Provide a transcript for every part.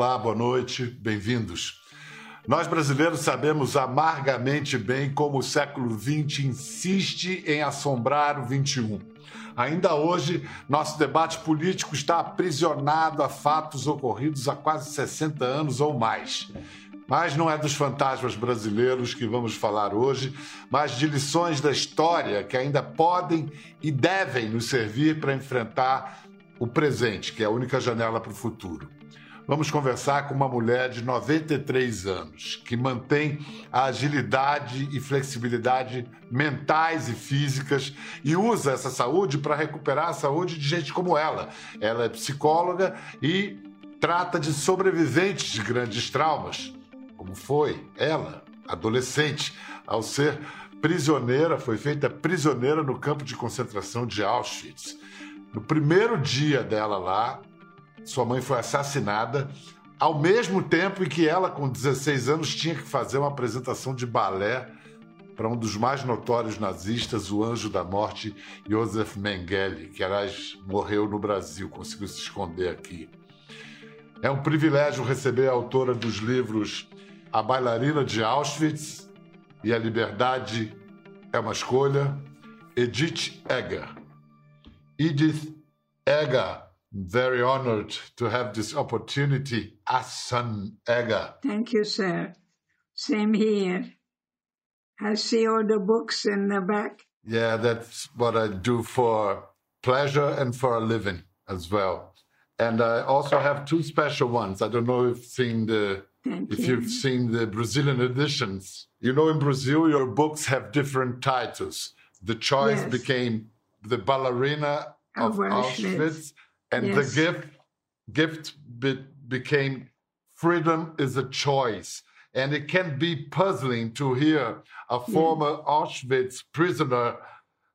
Olá, boa noite, bem-vindos. Nós brasileiros sabemos amargamente bem como o século XX insiste em assombrar o XXI. Ainda hoje, nosso debate político está aprisionado a fatos ocorridos há quase 60 anos ou mais. Mas não é dos fantasmas brasileiros que vamos falar hoje, mas de lições da história que ainda podem e devem nos servir para enfrentar o presente, que é a única janela para o futuro. Vamos conversar com uma mulher de 93 anos, que mantém a agilidade e flexibilidade mentais e físicas e usa essa saúde para recuperar a saúde de gente como ela. Ela é psicóloga e trata de sobreviventes de grandes traumas como foi ela, adolescente, ao ser prisioneira, foi feita prisioneira no campo de concentração de Auschwitz. No primeiro dia dela lá, sua mãe foi assassinada, ao mesmo tempo em que ela, com 16 anos, tinha que fazer uma apresentação de balé para um dos mais notórios nazistas, o anjo da morte, Josef Mengele, que, aliás, morreu no Brasil, conseguiu se esconder aqui. É um privilégio receber a autora dos livros a Bailarina de Auschwitz e A Liberdade é uma Escolha, Edith Egger. Edith Egger, very honored to have this opportunity. Hassan Eger. Thank you, sir. Same here. I see all the books in the back. Yeah, that's what I do for pleasure and for a living as well. And I also have two special ones. I don't know if you've seen the Thank if you. you've seen the Brazilian editions. You know, in Brazil, your books have different titles. The choice Yes. became the ballerina of Of Auschwitz. Auschwitz, and Yes. the gift gift be- became freedom is a choice. And it can be puzzling to hear a former Auschwitz prisoner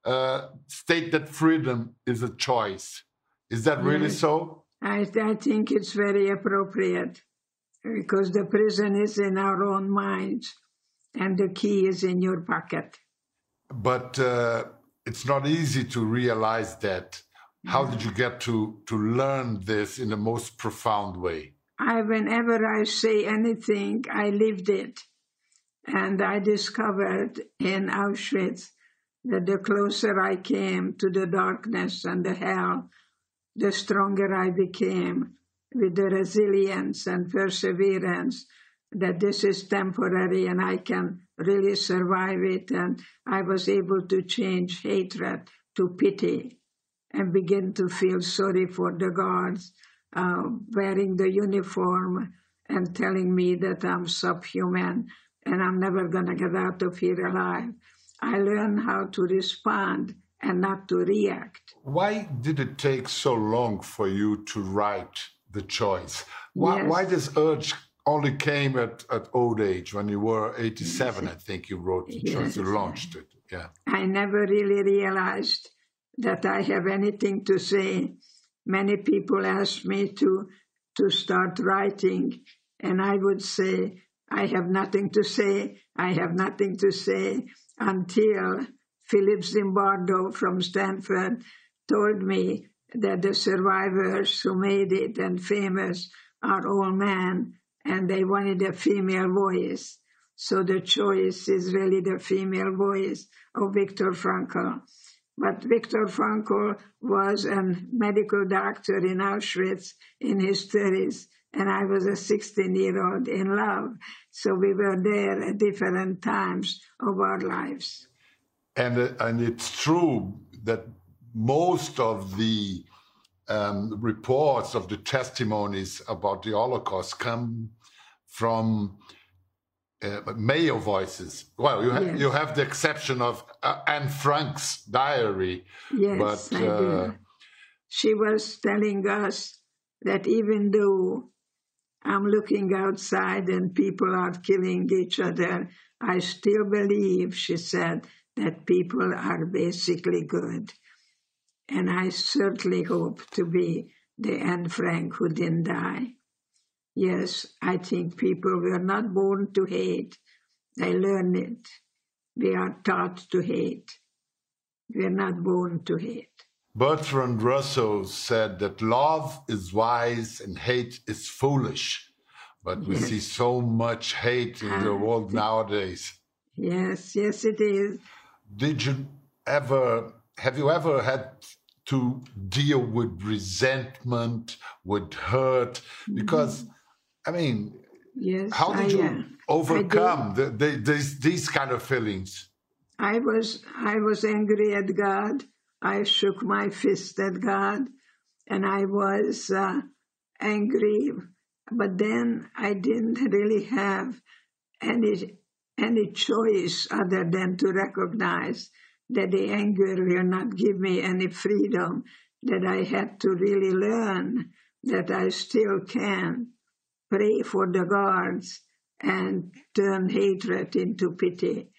uh, state that freedom is a choice. Is that really so? I, I think it's very appropriate because the prison is in our own minds and the key is in your pocket. but uh, it's not easy to realize that. How did you get to to learn this in the most profound way? I, whenever I say anything, I lived it. And I discovered in Auschwitz that the closer I came to the darkness and the hell, the stronger I became with the resilience and perseverance that this is temporary and I can really survive it. And I was able to change hatred to pity and begin to feel sorry for the guards uh, wearing the uniform and telling me that I'm subhuman and I'm never going to get out of here alive. I learned how to respond and not to react. Why did it take so long for you to write the choice? Why, Yes. why this urge only came at, at old age when you were 87, I think you wrote the choice, you launched it. Yeah. I never really realized that I have anything to say. Many people ask me to to start writing, and I would say, I have nothing to say, I have nothing to say until Philip Zimbardo from Stanford told me that the survivors who made it and famous are all men and they wanted a female voice. So the choice is really the female voice of Viktor Frankl. But Viktor Frankl was a medical doctor in Auschwitz in his 30s, and I was a 16 year old in love. So we were there at different times of our lives. And, uh, and it's true that most of the um, reports of the testimonies about the Holocaust come from uh, male voices. Well, you, ha- Yes. you have the exception of uh, Anne Frank's diary, Yes, but I uh, do. She was telling us that even though I'm looking outside and people are killing each other, I still believe, she said, that people are basically good. And I certainly hope to be the Anne Frank who didn't die. Yes, I think people were not born to hate. They learn it. We are taught to hate. We are not born to hate. Bertrand Russell said that love is wise and hate is foolish. But we Yes. see so much hate in the Ah, world nowadays. Yes, yes, it is. Did you ever, have you ever had to deal with resentment, with hurt? Because, I mean, Yes, how did I, you uh, overcome the, the, these, these kind of feelings? I was I was angry at God. I shook my fist at God, and I was uh, angry. But then I didn't really have any any choice other than to recognize that the anger will not give me any freedom. That I had to really learn that I still can pray for the guards and turn hatred into pity.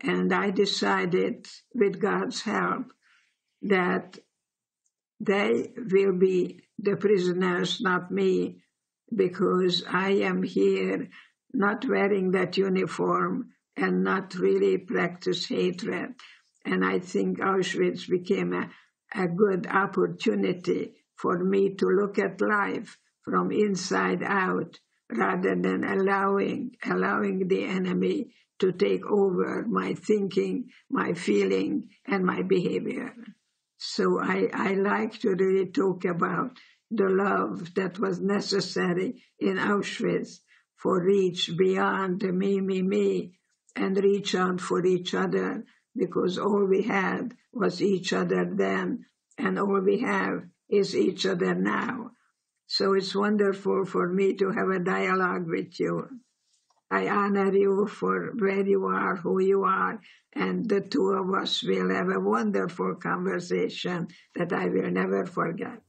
And I decided, with God's help, that they will be the prisoners, not me, because I am here not wearing that uniform and not really practice hatred. And I think Auschwitz became a, a good opportunity for me to look at life from inside out rather than allowing allowing the enemy to take over my thinking, my feeling, and my behavior. So I, I like to really talk about the love that was necessary in Auschwitz for reach beyond the me, me, me, and reach out for each other because all we had was each other then, and all we have is each other now. So it's wonderful for me to have a dialogue with you. I honor you for where you are, who you are, and the two of us will have a wonderful conversation that I will never forget.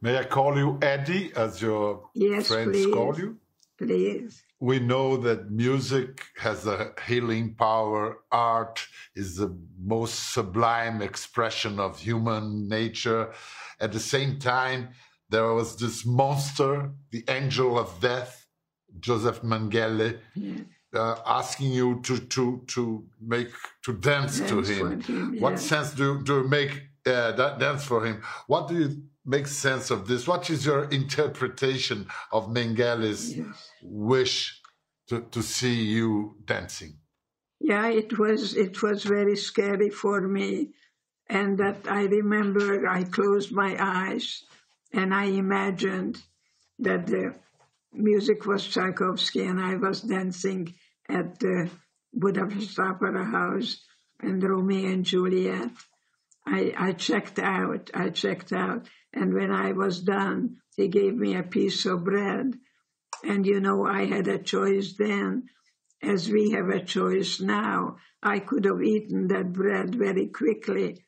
May I call you Eddie, as your Yes, friends please. call you? Please. We know that music has a healing power. Art is the most sublime expression of human nature. At the same time, there was this monster, the angel of death, Joseph Mengele, uh, asking you to to to make to dance, to Dance him. for What sense do do you make uh, that dance for him? What do you make sense of this? What is your interpretation of Mengele's Yes. wish to, to see you dancing? Yeah, it was it was very scary for me, and that I remember I closed my eyes and I imagined that the music was Tchaikovsky and I was dancing at the Budapest Opera House and Romeo and Juliet. I, I checked out, I checked out, and when I was done, he gave me a piece of bread. And you know, I had a choice then, as we have a choice now. I could have eaten that bread very quickly,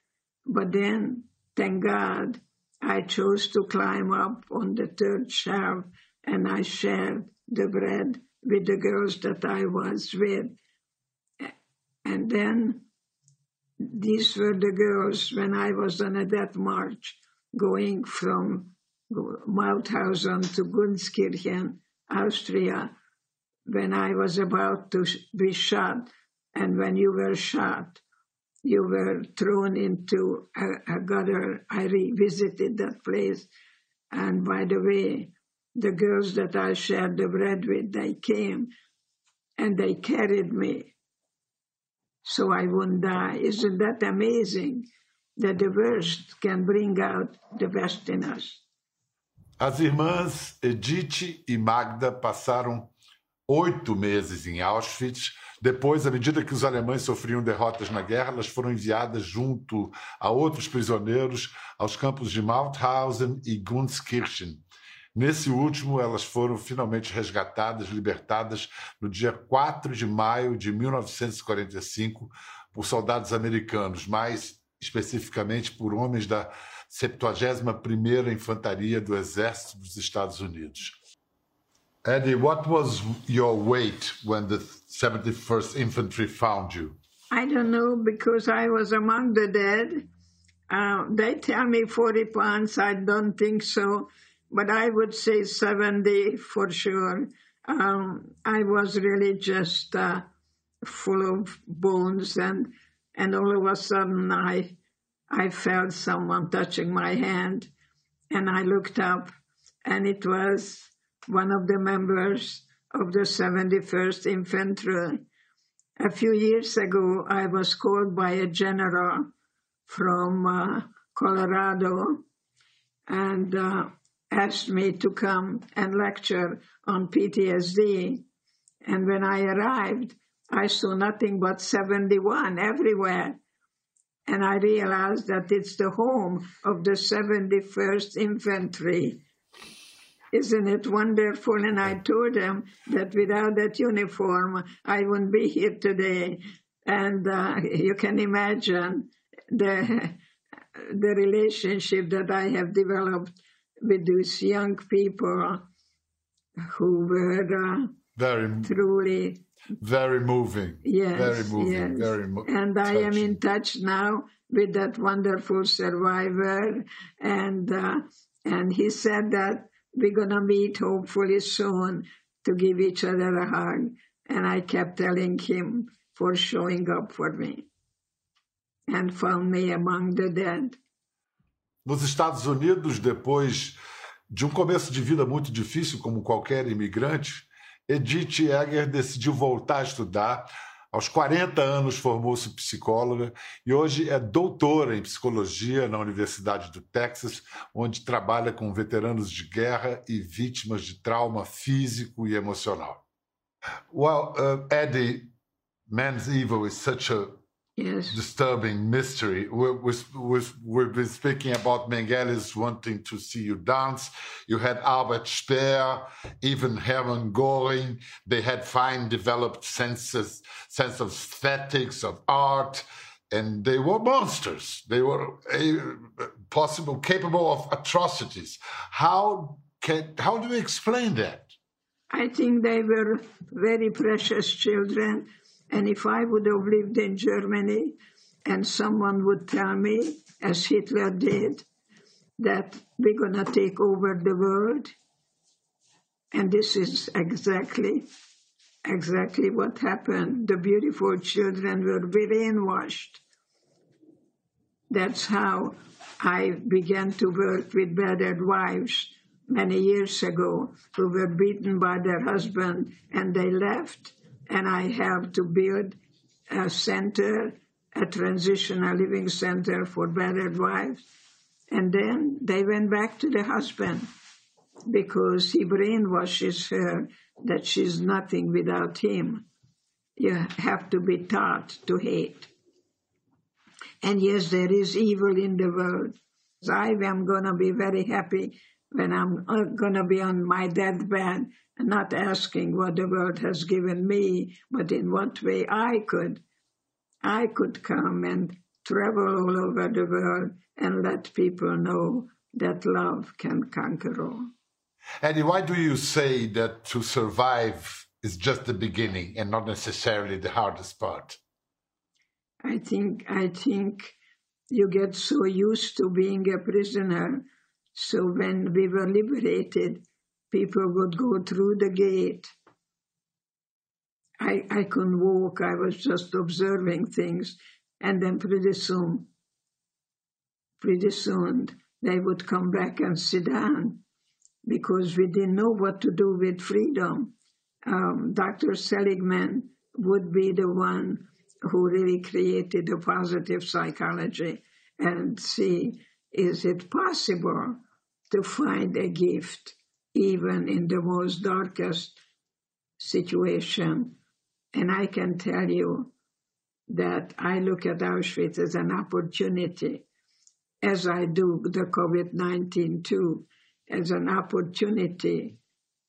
but then, thank God, I chose to climb up on the third shelf and I shared the bread with the girls that I was with. And then these were the girls when I was on a death march going from Mauthausen to Gunskirchen, Austria, when I was about to be shot. And when you were shot, you were thrown into a, a gutter. I revisited that place. And by the way, the girls that I shared the bread with, they came and they carried me so I wouldn't die. Isn't that amazing that the worst can bring out the best in us? As irmãs Edith e Magda passaram oito meses em Auschwitz. Depois, à medida que os alemães sofriam derrotas na guerra, elas foram enviadas junto a outros prisioneiros aos campos de Mauthausen e Gunskirchen. Nesse último, elas foram finalmente resgatadas, libertadas no dia 4 de maio de 1945 por soldados americanos, mais especificamente por homens da 71ª Infantaria do Exército dos Estados Unidos. Eddie, what was your weight when the 71st Infantry found you? I don't know because I was among the dead. Uh, they tell me 40 pounds. I don't think so, but I would say 70 for sure. Um, I was really just uh, full of bones, and and all of a sudden I I felt someone touching my hand, and I looked up, and it was one of the members of the 71st Infantry. A few years ago, I was called by a general from uh, Colorado and uh, asked me to come and lecture on PTSD. And when I arrived, I saw nothing but 71 everywhere. And I realized that it's the home of the 71st Infantry. Isn't it wonderful? And I told him that without that uniform, I wouldn't be here today. And uh, you can imagine the, the relationship that I have developed with these young people who were uh, very truly very moving. Yes, very moving. yes. Very mo- and I am in touch now with that wonderful survivor, and uh, and he said that we're gonna meet hopefully soon to give each other a hug, and I kept telling him for showing up for me, and found me among the dead. Nos Estados Unidos, depois de um começo de vida muito difícil, como qualquer imigrante, Edith Egger decidiu voltar a estudar. Aos 40 anos formou-se psicóloga e hoje é doutora em psicologia na Universidade do Texas, onde trabalha com veteranos de guerra e vítimas de trauma físico e emocional. Well, uh, Eddie, man's evil is such a Yes, disturbing mystery. We're, we're, we've been speaking about Mengeles wanting to see you dance. You had Albert Speer, even Hermann Göring. They had fine developed senses, sense of aesthetics, of art, and they were monsters. They were uh, possible, capable of atrocities. How can, how do you explain that? I think they were very precious children. And if I would have lived in Germany and someone would tell me, as Hitler did, that we're going to take over the world, and this is exactly, exactly what happened. The beautiful children were brainwashed. That's how I began to work with battered wives many years ago who were beaten by their husband and they left and I have to build a center, a transitional living center for battered wives. And then they went back to the husband because he brainwashes her that she's nothing without him. You have to be taught to hate. And yes, there is evil in the world. I am going to be very happy when I'm uh, going to be on my deathbed not asking what the world has given me, but in what way I could, I could come and travel all over the world and let people know that love can conquer all. Eddie, why do you say that to survive is just the beginning and not necessarily the hardest part? I think I think you get so used to being a prisoner. So when we were liberated, people would go through the gate. I I couldn't walk. I was just observing things, and then pretty soon, pretty soon they would come back and sit down because we didn't know what to do with freedom. Um, Dr. Seligman would be the one who really created the positive psychology and see is it possible to find a gift even in the most darkest situation. And I can tell you that I look at Auschwitz as an opportunity, as I do the COVID 19 too, as an opportunity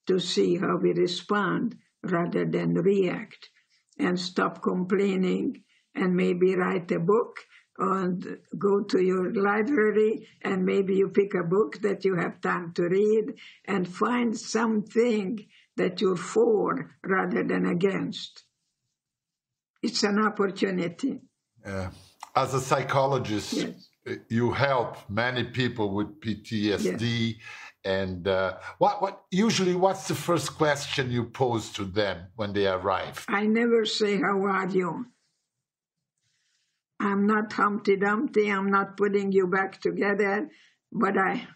to see how we respond rather than react and stop complaining and maybe write a book and go to your library and maybe you pick a book that you have time to read and find something that you're for rather than against. It's an opportunity. Uh, as a psychologist, Yes. you help many people with PTSD. And uh, what, what usually, what's the first question you pose to them when they arrive? I never say, How are you? I'm not Humpty Dumpty, I'm not putting you back together, but I,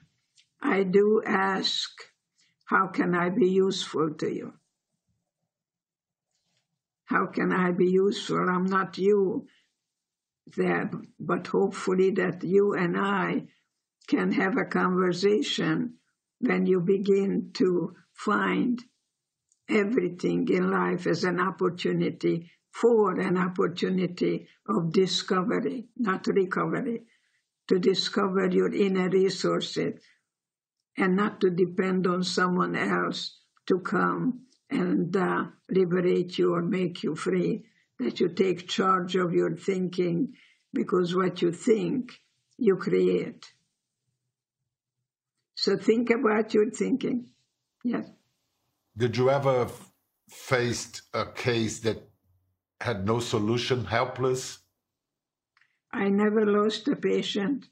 I do ask how can I be useful to you? How can I be useful? I'm not you there, but hopefully that you and I can have a conversation when you begin to find everything in life as an opportunity for an opportunity of discovery, not recovery, to discover your inner resources and not to depend on someone else to come and uh, liberate you or make you free, that you take charge of your thinking because what you think, you create. So think about your thinking. Yes. Did you ever faced a case that had no solution, helpless? I never lost a patient.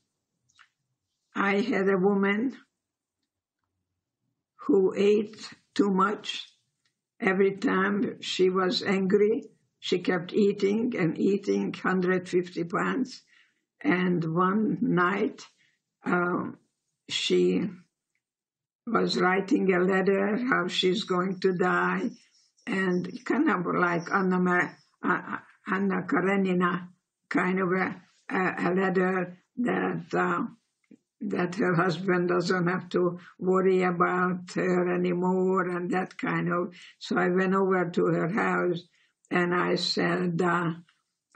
I had a woman who ate too much. Every time she was angry, she kept eating and eating 150 pounds. And one night, um, she was writing a letter how she's going to die, and kind of like Anna, uh, Anna Karenina, kind of a, a, a letter that uh, that her husband doesn't have to worry about her anymore and that kind of. So I went over to her house and I said, uh,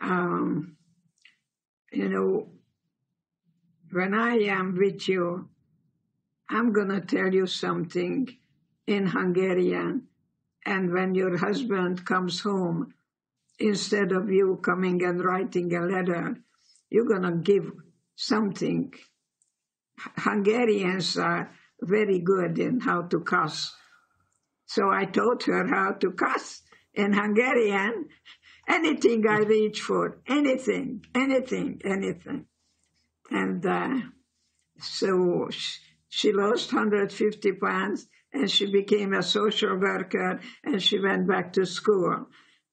um, you know, when I am with you, I'm going to tell you something in Hungarian. And when your husband comes home, instead of you coming and writing a letter, you're going to give something Hungarians are very good in how to cuss. So I taught her how to cuss in Hungarian. Anything I reach for, anything, anything, anything. And uh, so she lost 150 pounds and she became a social worker and she went back to school.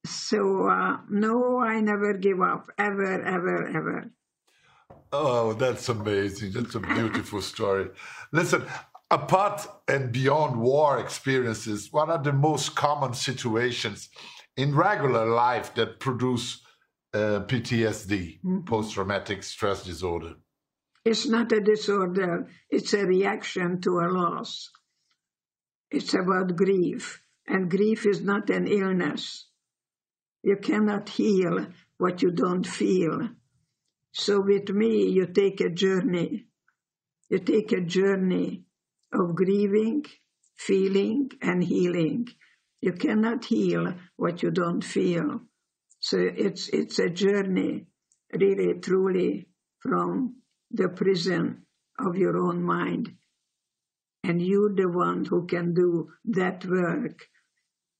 So, uh, no, I never give up, ever, ever, ever. Oh, that's amazing. That's a beautiful story. Listen, apart and beyond war experiences, what are the most common situations in regular life that produce uh, PTSD, mm-hmm. post traumatic stress disorder? It's not a disorder, it's a reaction to a loss. It's about grief, and grief is not an illness. You cannot heal what you don't feel. So with me, you take a journey. You take a journey of grieving, feeling, and healing. You cannot heal what you don't feel. So it's, it's a journey, really, truly, from the prison of your own mind. And you're the one who can do that work,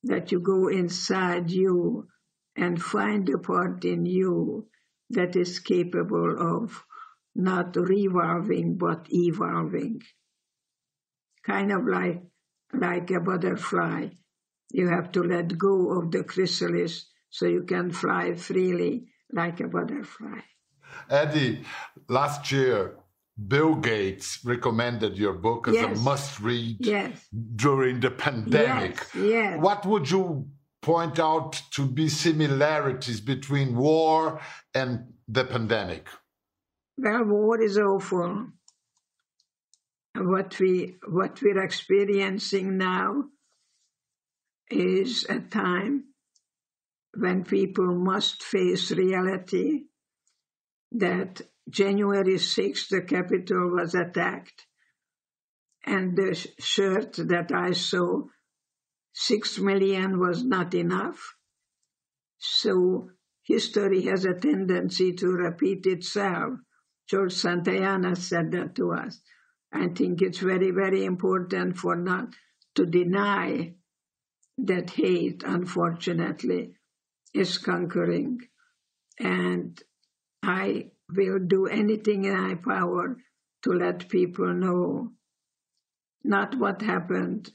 that you go inside you and find the part in you that is capable of not revolving but evolving. Kind of like, like a butterfly. You have to let go of the chrysalis so you can fly freely like a butterfly. Eddie, last year, Bill Gates recommended your book as yes. a must read yes. during the pandemic. Yes. yes. What would you point out to be similarities between war and the pandemic? Well, war is awful. What we what we're experiencing now is a time when people must face reality that January 6th the Capitol was attacked and the shirt that I saw six million was not enough. So history has a tendency to repeat itself. George Santayana said that to us. I think it's very, very important for not to deny that hate, unfortunately, is conquering. And I will do anything in my power to let people know not what happened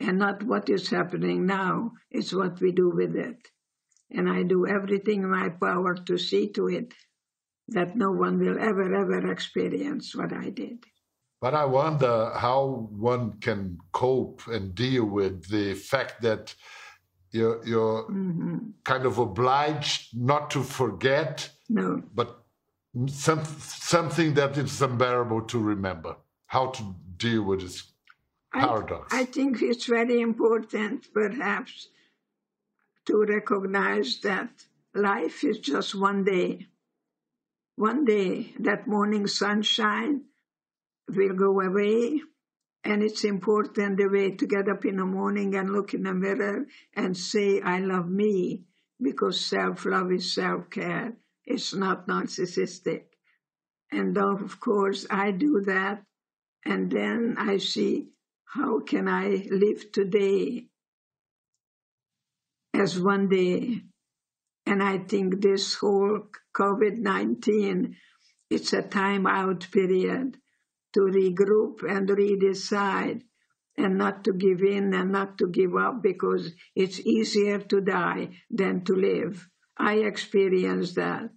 and not what is happening now. It's what we do with it. And I do everything in my power to see to it that no one will ever, ever experience what I did. But I wonder how one can cope and deal with the fact that you're, you're mm-hmm. kind of obliged not to forget, no. but some, something that is unbearable to remember. How to deal with this paradox? I, I think it's very important, perhaps, to recognize that life is just one day. One day, that morning sunshine will go away, and it's important the way to get up in the morning and look in the mirror and say, I love me, because self love is self care. It's not narcissistic. And of course, I do that. And then I see how can I live today as one day. And I think this whole COVID 19, it's a time out period to regroup and redecide and not to give in and not to give up because it's easier to die than to live. I experienced that,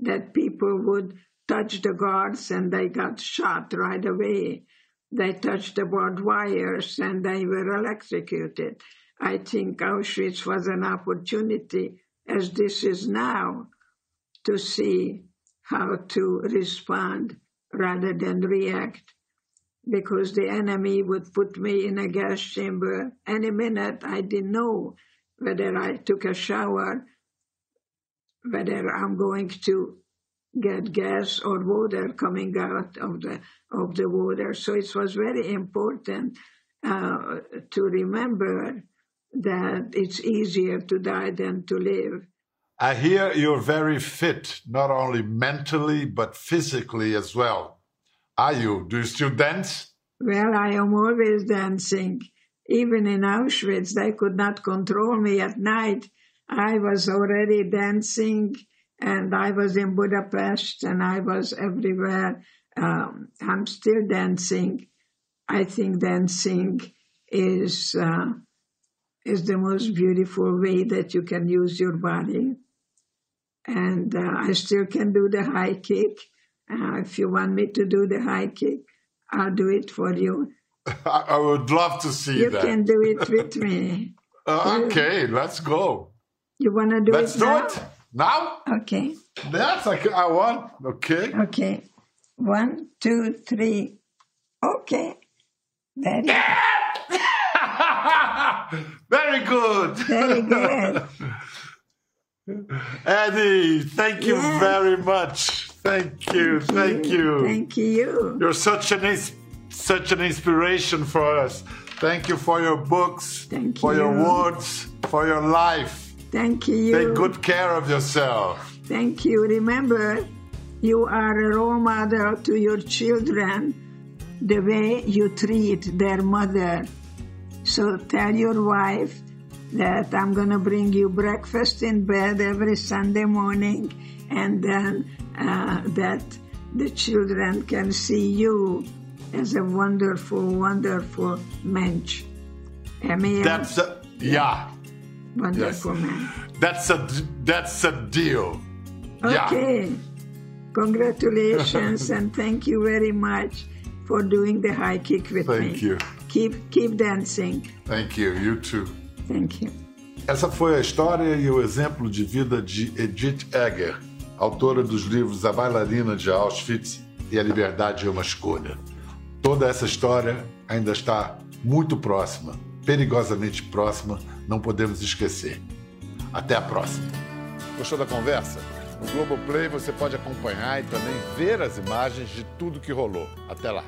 that people would touch the guards and they got shot right away. They touched the barbed wires and they were electrocuted. I think Auschwitz was an opportunity, as this is now, to see how to respond rather than react. Because the enemy would put me in a gas chamber any minute. I didn't know whether I took a shower, whether I'm going to get gas or water coming out of the of the water. So it was very important uh, to remember that it's easier to die than to live. I hear you're very fit, not only mentally, but physically as well. Are you? Do you still dance? Well, I am always dancing. Even in Auschwitz, they could not control me at night. I was already dancing, and I was in Budapest, and I was everywhere. Um, I'm still dancing. I think dancing is uh, is the most beautiful way that you can use your body. And uh, I still can do the high kick. Uh, if you want me to do the high kick, I'll do it for you. I would love to see you that. You can do it with me. Uh, okay, let's go. You want to do it? let's it do now? it now. Okay. That's like I want. Okay. Okay. One, two, three. Okay. Very good. Very good. Very good. Eddie, thank you yes. very much. Thank you, thank, thank you. you. Thank you. You're such an such an inspiration for us. Thank you for your books, thank for you. your words, for your life. Thank you. Take good care of yourself. Thank you. Remember, you are a role model to your children the way you treat their mother. So tell your wife that I'm going to bring you breakfast in bed every Sunday morning and then uh, that the children can see you as a wonderful, wonderful mensch. Amen. That's a, yeah. Wonderful yes. man. That's a that's a deal. Okay. Yeah. Congratulations and thank you very much for doing the high kick with thank me. Thank you. Keep keep dancing. Thank you. You too. Thank you. Essa foi a história e o exemplo de vida de Edith Egger, autora dos livros A Bailarina de Auschwitz e A Liberdade é uma Escolha. Toda essa história ainda está muito próxima, perigosamente próxima, não podemos esquecer. Até a próxima. Gostou da conversa? No Globoplay você pode acompanhar e também ver as imagens de tudo que rolou. Até lá.